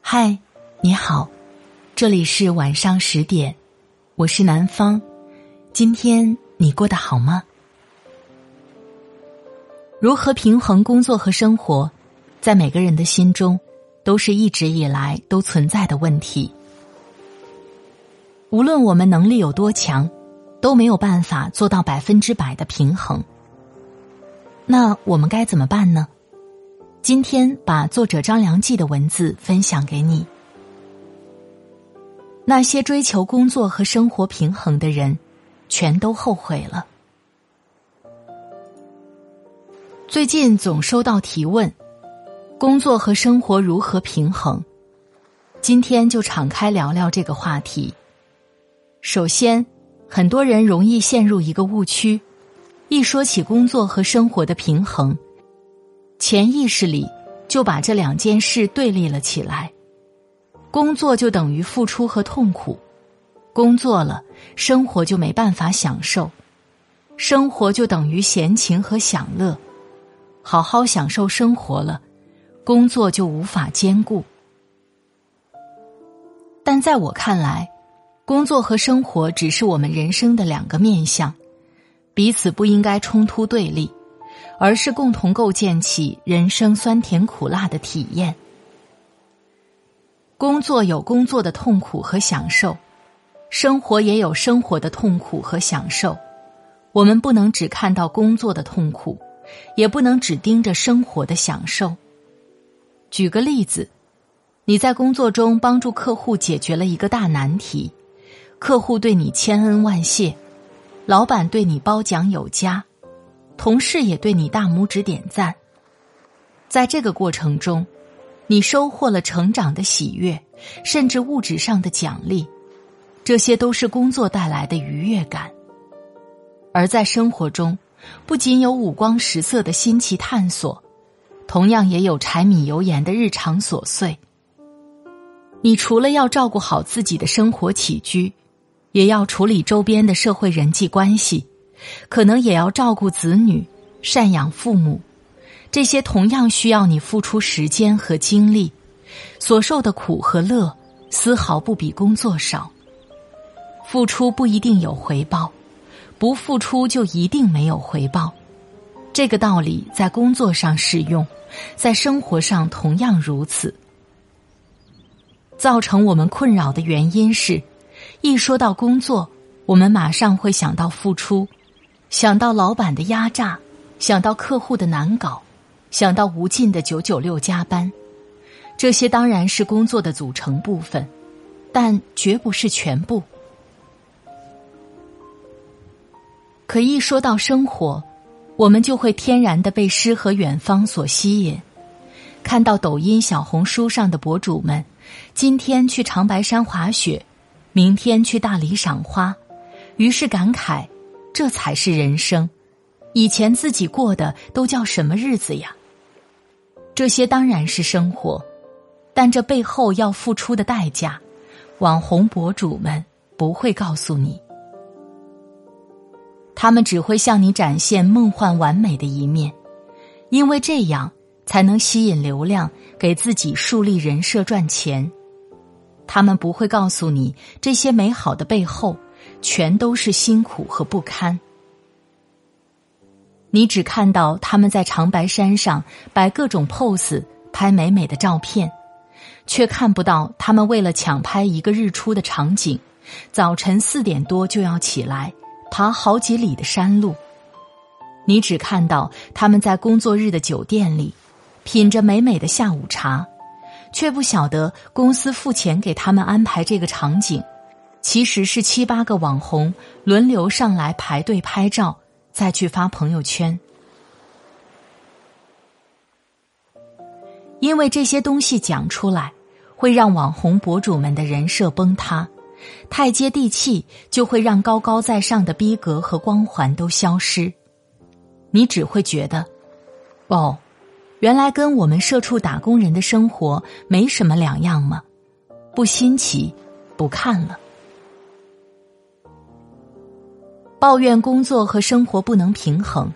嗨，你好，这里是晚上十点，我是南方。今天你过得好吗？如何平衡工作和生活，在每个人的心中都是一直以来都存在的问题。无论我们能力有多强，都没有办法做到百分之百的平衡。那我们该怎么办呢？今天把作者张良记的文字分享给你。那些追求工作和生活平衡的人，全都后悔了。最近总收到提问：工作和生活如何平衡？今天就敞开聊聊这个话题。首先，很多人容易陷入一个误区：一说起工作和生活的平衡。潜意识里就把这两件事对立了起来，工作就等于付出和痛苦，工作了生活就没办法享受，生活就等于闲情和享乐，好好享受生活了，工作就无法兼顾。但在我看来，工作和生活只是我们人生的两个面相，彼此不应该冲突对立。而是共同构建起人生酸甜苦辣的体验。工作有工作的痛苦和享受，生活也有生活的痛苦和享受。我们不能只看到工作的痛苦，也不能只盯着生活的享受。举个例子，你在工作中帮助客户解决了一个大难题，客户对你千恩万谢，老板对你褒奖有加。同事也对你大拇指点赞，在这个过程中，你收获了成长的喜悦，甚至物质上的奖励，这些都是工作带来的愉悦感。而在生活中，不仅有五光十色的新奇探索，同样也有柴米油盐的日常琐碎。你除了要照顾好自己的生活起居，也要处理周边的社会人际关系。可能也要照顾子女、赡养父母，这些同样需要你付出时间和精力，所受的苦和乐丝毫不比工作少。付出不一定有回报，不付出就一定没有回报。这个道理在工作上适用，在生活上同样如此。造成我们困扰的原因是，一说到工作，我们马上会想到付出。想到老板的压榨，想到客户的难搞，想到无尽的九九六加班，这些当然是工作的组成部分，但绝不是全部。可一说到生活，我们就会天然的被诗和远方所吸引。看到抖音、小红书上的博主们，今天去长白山滑雪，明天去大理赏花，于是感慨。这才是人生，以前自己过的都叫什么日子呀？这些当然是生活，但这背后要付出的代价，网红博主们不会告诉你，他们只会向你展现梦幻完美的一面，因为这样才能吸引流量，给自己树立人设赚钱。他们不会告诉你这些美好的背后。全都是辛苦和不堪。你只看到他们在长白山上摆各种 pose、拍美美的照片，却看不到他们为了抢拍一个日出的场景，早晨四点多就要起来爬好几里的山路。你只看到他们在工作日的酒店里品着美美的下午茶，却不晓得公司付钱给他们安排这个场景。其实是七八个网红轮流上来排队拍照，再去发朋友圈。因为这些东西讲出来，会让网红博主们的人设崩塌，太接地气就会让高高在上的逼格和光环都消失。你只会觉得，哦，原来跟我们社畜打工人的生活没什么两样吗？不新奇，不看了。抱怨工作和生活不能平衡，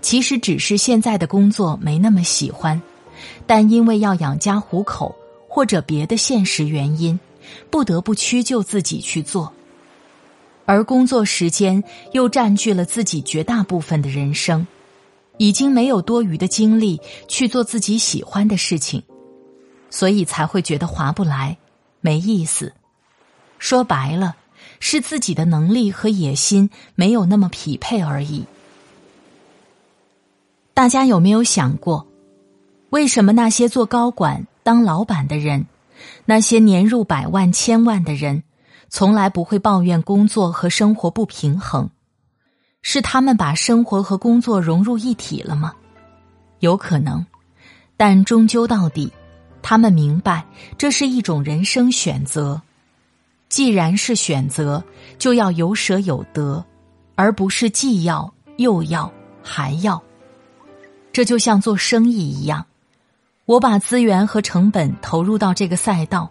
其实只是现在的工作没那么喜欢，但因为要养家糊口或者别的现实原因，不得不屈就自己去做。而工作时间又占据了自己绝大部分的人生，已经没有多余的精力去做自己喜欢的事情，所以才会觉得划不来，没意思。说白了。是自己的能力和野心没有那么匹配而已。大家有没有想过，为什么那些做高管、当老板的人，那些年入百万、千万的人，从来不会抱怨工作和生活不平衡？是他们把生活和工作融入一体了吗？有可能，但终究到底，他们明白这是一种人生选择。既然是选择，就要有舍有得，而不是既要又要还要。这就像做生意一样，我把资源和成本投入到这个赛道，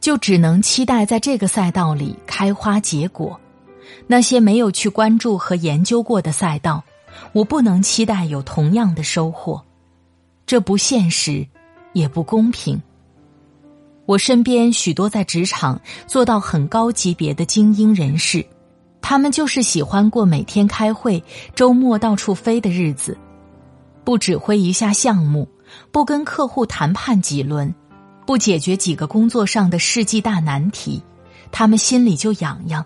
就只能期待在这个赛道里开花结果。那些没有去关注和研究过的赛道，我不能期待有同样的收获，这不现实，也不公平。我身边许多在职场做到很高级别的精英人士，他们就是喜欢过每天开会、周末到处飞的日子，不指挥一下项目，不跟客户谈判几轮，不解决几个工作上的世纪大难题，他们心里就痒痒。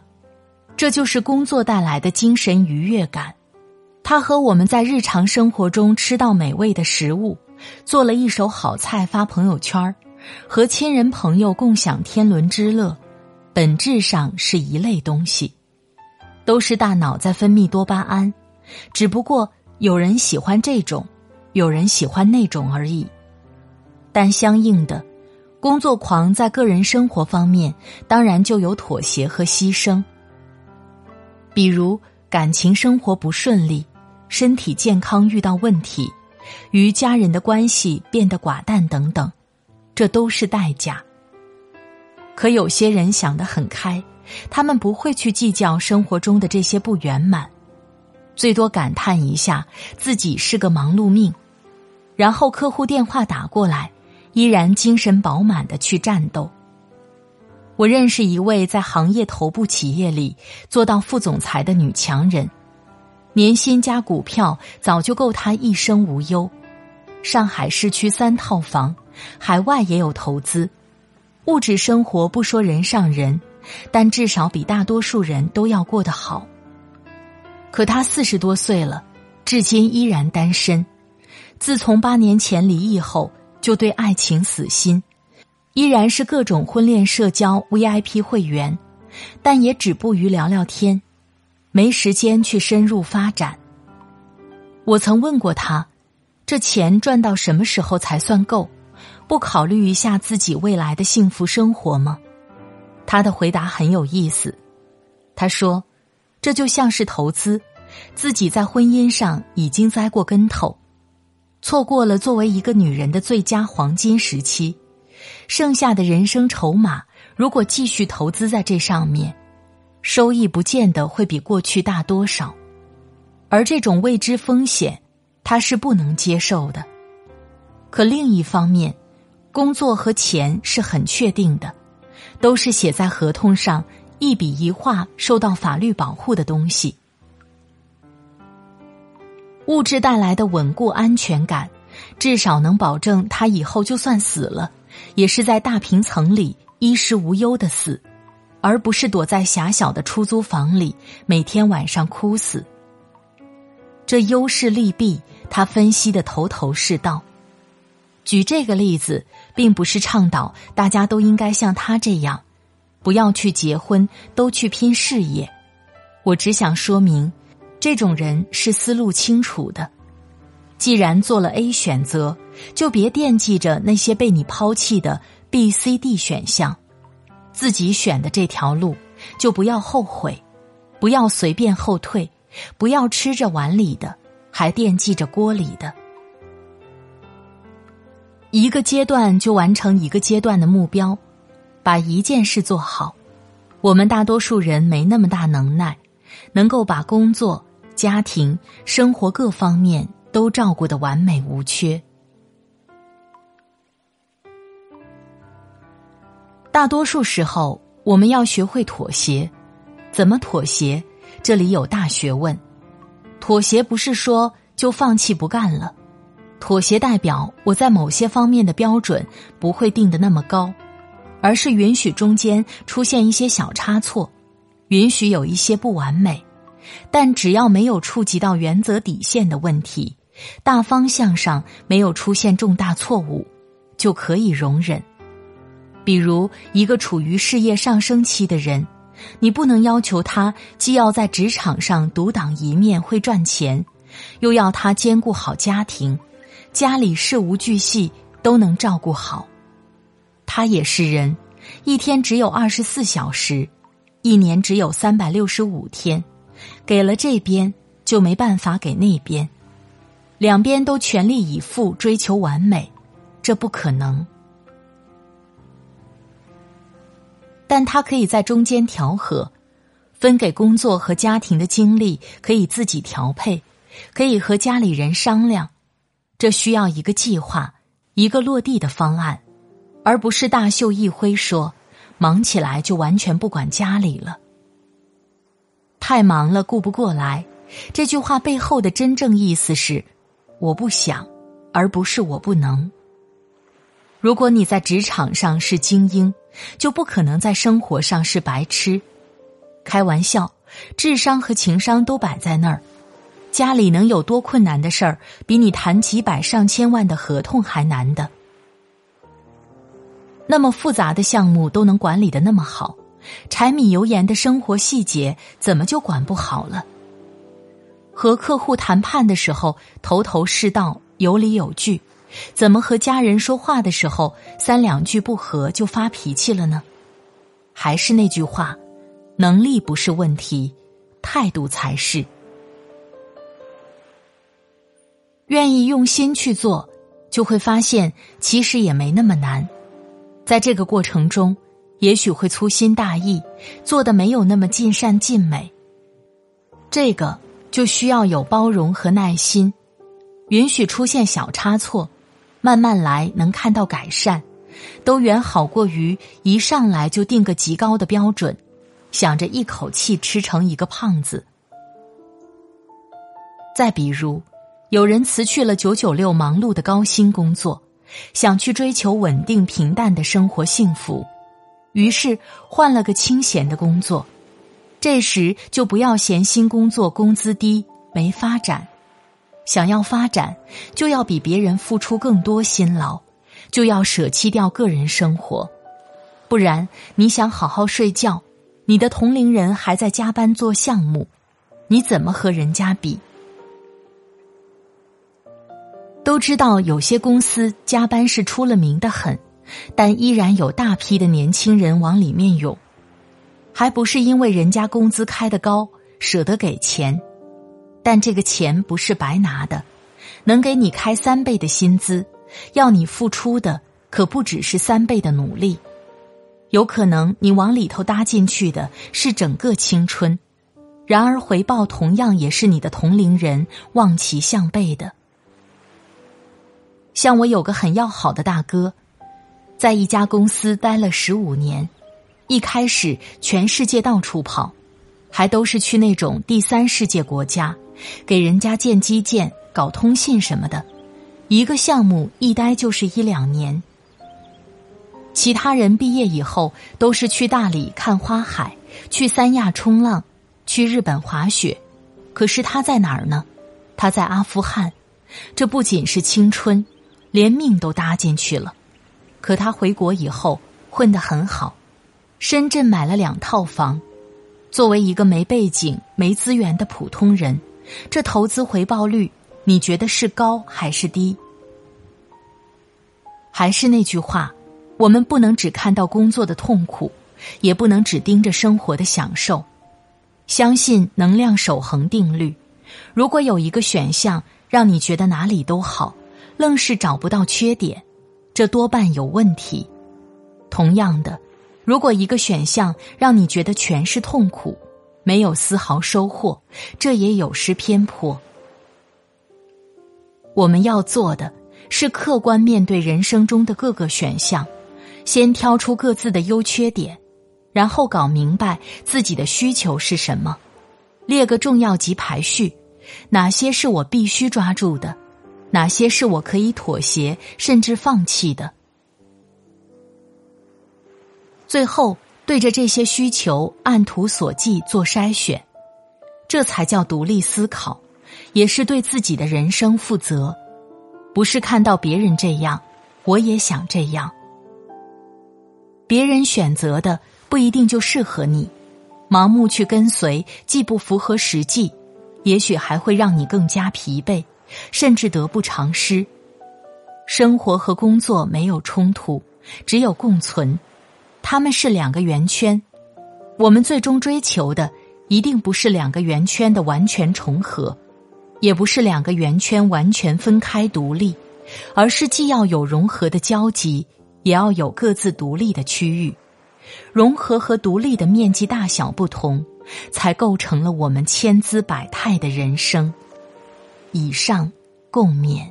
这就是工作带来的精神愉悦感。它和我们在日常生活中吃到美味的食物，做了一手好菜发朋友圈。和亲人朋友共享天伦之乐，本质上是一类东西，都是大脑在分泌多巴胺，只不过有人喜欢这种，有人喜欢那种而已。但相应的，工作狂在个人生活方面当然就有妥协和牺牲，比如感情生活不顺利，身体健康遇到问题，与家人的关系变得寡淡等等。这都是代价。可有些人想得很开，他们不会去计较生活中的这些不圆满，最多感叹一下自己是个忙碌命，然后客户电话打过来，依然精神饱满的去战斗。我认识一位在行业头部企业里做到副总裁的女强人，年薪加股票早就够她一生无忧，上海市区三套房。海外也有投资，物质生活不说人上人，但至少比大多数人都要过得好。可他四十多岁了，至今依然单身。自从八年前离异后，就对爱情死心，依然是各种婚恋社交 VIP 会员，但也止步于聊聊天，没时间去深入发展。我曾问过他，这钱赚到什么时候才算够？不考虑一下自己未来的幸福生活吗？他的回答很有意思。他说：“这就像是投资，自己在婚姻上已经栽过跟头，错过了作为一个女人的最佳黄金时期，剩下的人生筹码，如果继续投资在这上面，收益不见得会比过去大多少。而这种未知风险，他是不能接受的。可另一方面，工作和钱是很确定的，都是写在合同上一笔一画、受到法律保护的东西。物质带来的稳固安全感，至少能保证他以后就算死了，也是在大平层里衣食无忧的死，而不是躲在狭小的出租房里每天晚上哭死。这优势利弊，他分析的头头是道。举这个例子，并不是倡导大家都应该像他这样，不要去结婚，都去拼事业。我只想说明，这种人是思路清楚的。既然做了 A 选择，就别惦记着那些被你抛弃的 B、C、D 选项，自己选的这条路，就不要后悔，不要随便后退，不要吃着碗里的，还惦记着锅里的。一个阶段就完成一个阶段的目标，把一件事做好。我们大多数人没那么大能耐，能够把工作、家庭、生活各方面都照顾得完美无缺。大多数时候，我们要学会妥协。怎么妥协？这里有大学问。妥协不是说就放弃不干了，妥协代表我在某些方面的标准不会定得那么高，而是允许中间出现一些小差错，允许有一些不完美，但只要没有触及到原则底线的问题，大方向上没有出现重大错误，就可以容忍。比如一个处于事业上升期的人。你不能要求他既要在职场上独当一面会赚钱，又要他兼顾好家庭，家里事无巨细都能照顾好。他也是人，一天只有二十四小时，一年只有三百六十五天，给了这边就没办法给那边，两边都全力以赴追求完美，这不可能。但他可以在中间调和，分给工作和家庭的精力可以自己调配，可以和家里人商量。这需要一个计划，一个落地的方案，而不是大袖一挥说忙起来就完全不管家里了。太忙了顾不过来，这句话背后的真正意思是我不想，而不是我不能。如果你在职场上是精英。就不可能在生活上是白痴。开玩笑，智商和情商都摆在那儿。家里能有多困难的事儿，比你谈几百上千万的合同还难的。那么复杂的项目都能管理的那么好，柴米油盐的生活细节怎么就管不好了？和客户谈判的时候头头是道、有理有据。怎么和家人说话的时候三两句不和就发脾气了呢？还是那句话，能力不是问题，态度才是。愿意用心去做，就会发现其实也没那么难。在这个过程中，也许会粗心大意，做的没有那么尽善尽美。这个就需要有包容和耐心，允许出现小差错。慢慢来，能看到改善，都远好过于一上来就定个极高的标准，想着一口气吃成一个胖子。再比如，有人辞去了九九六忙碌的高薪工作，想去追求稳定平淡的生活幸福，于是换了个清闲的工作。这时就不要嫌新工作工资低，没发展。想要发展，就要比别人付出更多辛劳，就要舍弃掉个人生活，不然你想好好睡觉，你的同龄人还在加班做项目，你怎么和人家比？都知道有些公司加班是出了名的狠，但依然有大批的年轻人往里面涌，还不是因为人家工资开得高，舍得给钱。但这个钱不是白拿的，能给你开三倍的薪资，要你付出的可不只是三倍的努力，有可能你往里头搭进去的是整个青春，然而回报同样也是你的同龄人望其项背的。像我有个很要好的大哥，在一家公司待了十五年，一开始全世界到处跑，还都是去那种第三世界国家。给人家建基建、搞通信什么的，一个项目一待就是一两年。其他人毕业以后都是去大理看花海，去三亚冲浪，去日本滑雪，可是他在哪儿呢？他在阿富汗，这不仅是青春，连命都搭进去了。可他回国以后混得很好，深圳买了两套房。作为一个没背景、没资源的普通人。这投资回报率，你觉得是高还是低？还是那句话，我们不能只看到工作的痛苦，也不能只盯着生活的享受。相信能量守恒定律，如果有一个选项让你觉得哪里都好，愣是找不到缺点，这多半有问题。同样的，如果一个选项让你觉得全是痛苦，没有丝毫收获，这也有失偏颇。我们要做的是客观面对人生中的各个选项，先挑出各自的优缺点，然后搞明白自己的需求是什么，列个重要级排序，哪些是我必须抓住的，哪些是我可以妥协甚至放弃的。最后，对着这些需求按图索骥做筛选，这才叫独立思考，也是对自己的人生负责。不是看到别人这样，我也想这样。别人选择的不一定就适合你，盲目去跟随，既不符合实际，也许还会让你更加疲惫，甚至得不偿失。生活和工作没有冲突，只有共存。他们是两个圆圈，我们最终追求的一定不是两个圆圈的完全重合，也不是两个圆圈完全分开独立，而是既要有融合的交集，也要有各自独立的区域。融合和独立的面积大小不同，才构成了我们千姿百态的人生。以上共勉。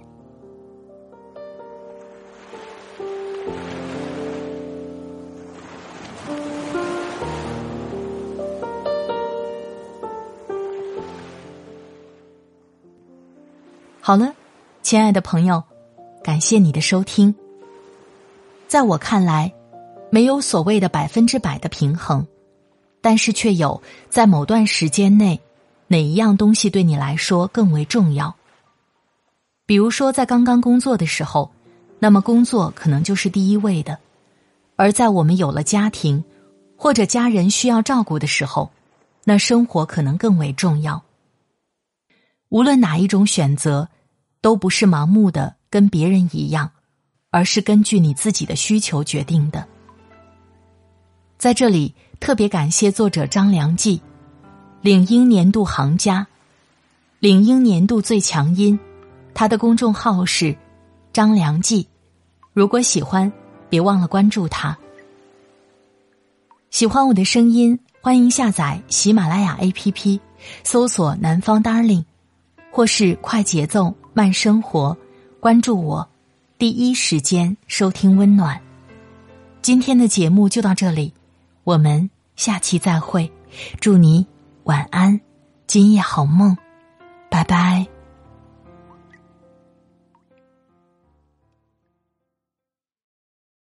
好了，亲爱的朋友，感谢你的收听。在我看来，没有所谓的百分之百的平衡，但是却有在某段时间内哪一样东西对你来说更为重要。比如说，在刚刚工作的时候，那么工作可能就是第一位的；而在我们有了家庭或者家人需要照顾的时候，那生活可能更为重要。无论哪一种选择，都不是盲目的跟别人一样，而是根据你自己的需求决定的。在这里特别感谢作者张良记，领英年度行家，领英年度最强音，他的公众号是张良记。如果喜欢，别忘了关注他。喜欢我的声音，欢迎下载喜马拉雅 APP，搜索“南方 Darling”。或是快节奏慢生活，关注我，第一时间收听温暖。今天的节目就到这里，我们下期再会。祝你晚安，今夜好梦，拜拜。